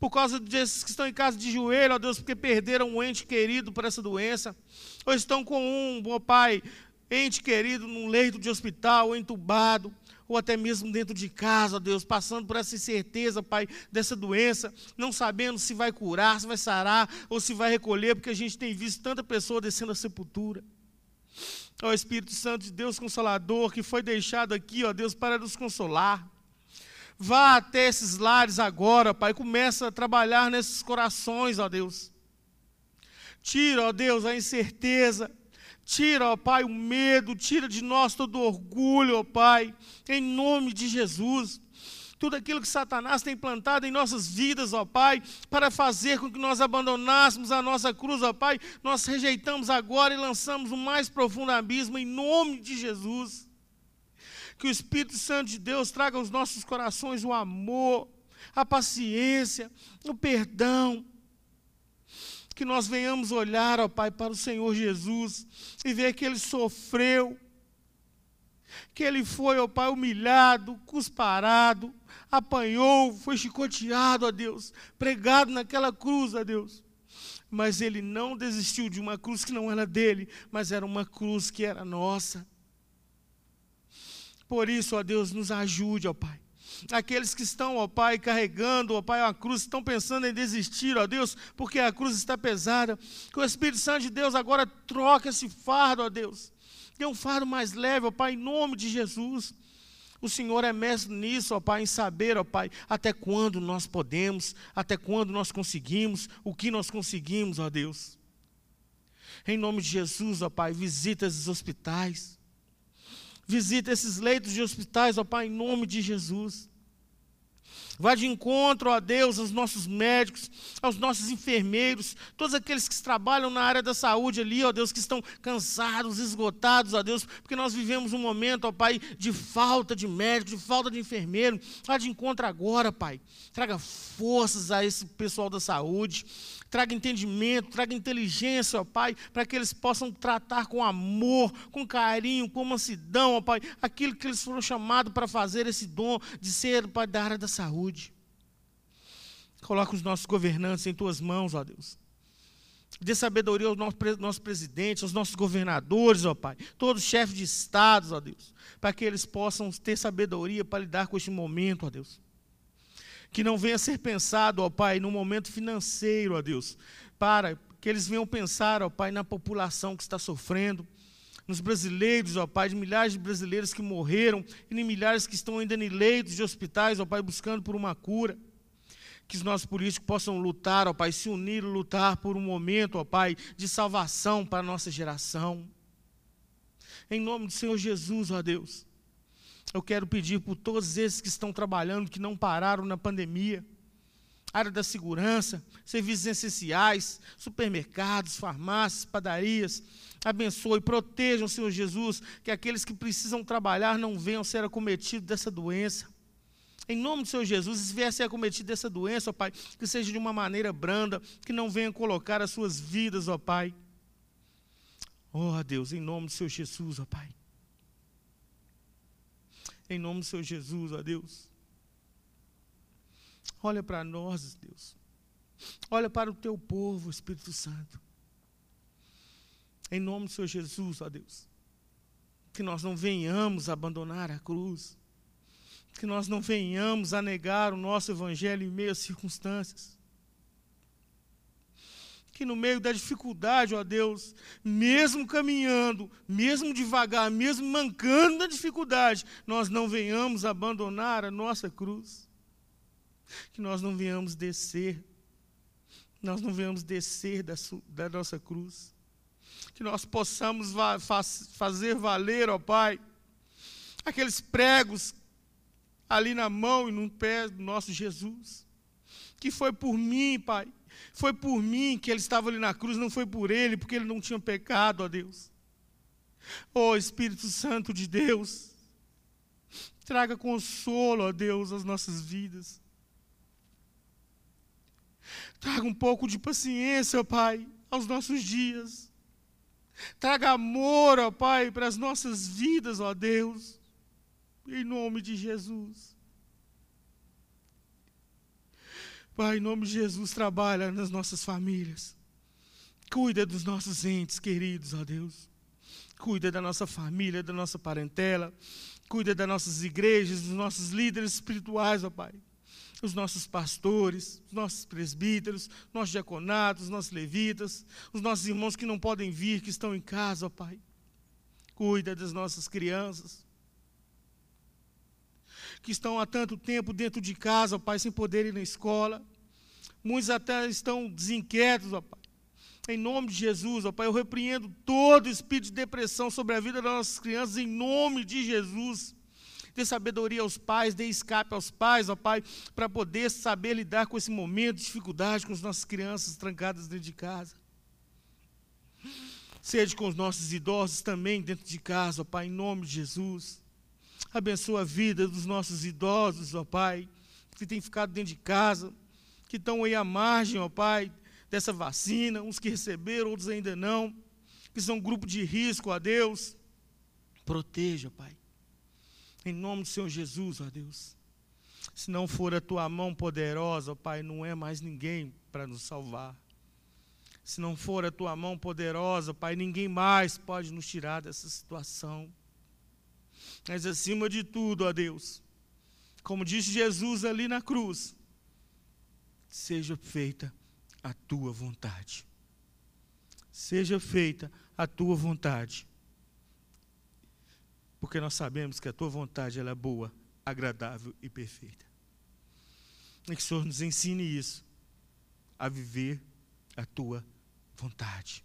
Por causa desses que estão em casa de joelho, ó Deus, porque perderam um ente querido por essa doença, ou estão com um, ó Pai, ente querido num leito de hospital, entubado ou até mesmo dentro de casa, Deus, passando por essa incerteza, Pai, dessa doença, não sabendo se vai curar, se vai sarar ou se vai recolher, porque a gente tem visto tanta pessoa descendo a sepultura. Ó Espírito Santo de Deus Consolador, que foi deixado aqui, ó Deus, para nos consolar. Vá até esses lares agora, Pai, começa a trabalhar nesses corações, ó Deus. Tira, ó Deus, a incerteza, Tira, ó Pai, o medo, tira de nós todo o orgulho, ó Pai, em nome de Jesus. Tudo aquilo que Satanás tem plantado em nossas vidas, ó Pai, para fazer com que nós abandonássemos a nossa cruz, ó Pai, nós rejeitamos agora e lançamos o mais profundo abismo em nome de Jesus. Que o Espírito Santo de Deus traga aos nossos corações o amor, a paciência, o perdão, que nós venhamos olhar, ó Pai, para o Senhor Jesus e ver que Ele sofreu, que Ele foi, ó Pai, humilhado, cusparado, apanhou, foi chicoteado, ó Deus, pregado naquela cruz, ó Deus. Mas Ele não desistiu de uma cruz que não era dele, mas era uma cruz que era nossa. Por isso, ó Deus, nos ajude, ó Pai Aqueles que estão, ó Pai, carregando, ó Pai, a cruz, estão pensando em desistir, ó Deus, porque a cruz está pesada. Que o Espírito Santo de Deus agora troque esse fardo, ó Deus. Dê um fardo mais leve, ó Pai, em nome de Jesus. O Senhor é mestre nisso, ó Pai, em saber, ó Pai, até quando nós podemos, até quando nós conseguimos, o que nós conseguimos, ó Deus. Em nome de Jesus, ó Pai, visita esses hospitais. Visita esses leitos de hospitais, ó Pai, em nome de Jesus. Vá de encontro, ó Deus, aos nossos médicos, aos nossos enfermeiros, todos aqueles que trabalham na área da saúde ali, ó Deus, que estão cansados, esgotados, ó Deus, porque nós vivemos um momento, ó Pai, de falta de médico, de falta de enfermeiro. Vá de encontro agora, Pai. Traga forças a esse pessoal da saúde traga entendimento, traga inteligência, ó Pai, para que eles possam tratar com amor, com carinho, com mansidão, ó Pai, aquilo que eles foram chamados para fazer, esse dom de ser, Pai, da área da saúde. Coloca os nossos governantes em tuas mãos, ó Deus. Dê sabedoria aos nossos, presidentes, aos nossos governadores, ó Pai, todos os chefes de estados, ó Deus, para que eles possam ter sabedoria para lidar com este momento, ó Deus que não venha ser pensado, ó Pai, no momento financeiro, ó Deus, para que eles venham pensar, ó Pai, na população que está sofrendo, nos brasileiros, ó Pai, de milhares de brasileiros que morreram e de milhares que estão ainda em leitos de hospitais, ó Pai, buscando por uma cura. Que os nossos políticos possam lutar, ó Pai, se unir e lutar por um momento, ó Pai, de salvação para a nossa geração. Em nome do Senhor Jesus, ó Deus, eu quero pedir por todos esses que estão trabalhando, que não pararam na pandemia, área da segurança, serviços essenciais, supermercados, farmácias, padarias. Abençoe, protejam, Senhor Jesus, que aqueles que precisam trabalhar não venham ser acometidos dessa doença. Em nome do Senhor Jesus, se vier a ser acometido dessa doença, ó Pai, que seja de uma maneira branda, que não venha colocar as suas vidas, ó Pai. Oh, Deus, em nome do Senhor Jesus, ó Pai. Em nome do Senhor Jesus, ó Deus. Olha para nós, Deus. Olha para o teu povo, Espírito Santo. Em nome do Senhor Jesus, ó Deus. Que nós não venhamos abandonar a cruz. Que nós não venhamos a negar o nosso evangelho em meio às circunstâncias. Que no meio da dificuldade, ó Deus, mesmo caminhando, mesmo devagar, mesmo mancando na dificuldade, nós não venhamos abandonar a nossa cruz. Que nós não venhamos descer, nós não venhamos descer da, da nossa cruz, que nós possamos va fazer valer, ó Pai, aqueles pregos ali na mão e no pé do nosso Jesus, que foi por mim, Pai, foi por mim que ele estava ali na cruz, não foi por ele, porque ele não tinha pecado, ó Deus. Ó oh, Espírito Santo de Deus, traga consolo, ó Deus, às nossas vidas. Traga um pouco de paciência, ó Pai, aos nossos dias. Traga amor, ó Pai, para as nossas vidas, ó Deus. Em nome de Jesus. Pai, em nome de Jesus, trabalha nas nossas famílias. Cuida dos nossos entes queridos, ó Deus. Cuida da nossa família, da nossa parentela. Cuida das nossas igrejas, dos nossos líderes espirituais, ó Pai os nossos pastores, os nossos presbíteros, nossos diaconatos, nossos levitas, os nossos irmãos que não podem vir, que estão em casa, ó Pai. Cuida das nossas crianças, que estão há tanto tempo dentro de casa, ó Pai, sem poder ir na escola. Muitos até estão desinquietos, ó Pai. Em nome de Jesus, ó Pai, eu repreendo todo espírito de depressão sobre a vida das nossas crianças, em nome de Jesus dê sabedoria aos pais, dê escape aos pais, ó Pai, para poder saber lidar com esse momento de dificuldade com as nossas crianças trancadas dentro de casa. Seja com os nossos idosos também dentro de casa, ó Pai, em nome de Jesus. Abençoa a vida dos nossos idosos, ó Pai, que têm ficado dentro de casa, que estão aí à margem, ó Pai, dessa vacina, uns que receberam, outros ainda não, que são grupo de risco, ó Deus. Proteja, Pai. Em nome do Senhor Jesus, ó Deus. Se não for a tua mão poderosa, ó Pai, não é mais ninguém para nos salvar. Se não for a tua mão poderosa, Pai, ninguém mais pode nos tirar dessa situação. Mas acima de tudo, ó Deus, como disse Jesus ali na cruz, seja feita a tua vontade. Seja feita a tua vontade porque nós sabemos que a tua vontade ela é boa, agradável e perfeita. E que o Senhor nos ensine isso, a viver a tua vontade.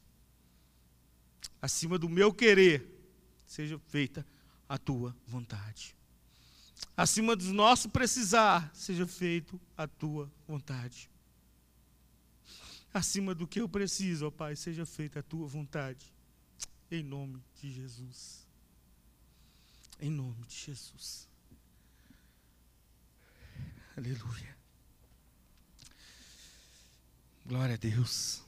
Acima do meu querer, seja feita a tua vontade. Acima do nosso precisar, seja feito a tua vontade. Acima do que eu preciso, ó Pai, seja feita a tua vontade. Em nome de Jesus. Em nome de Jesus. Aleluia. Glória a Deus.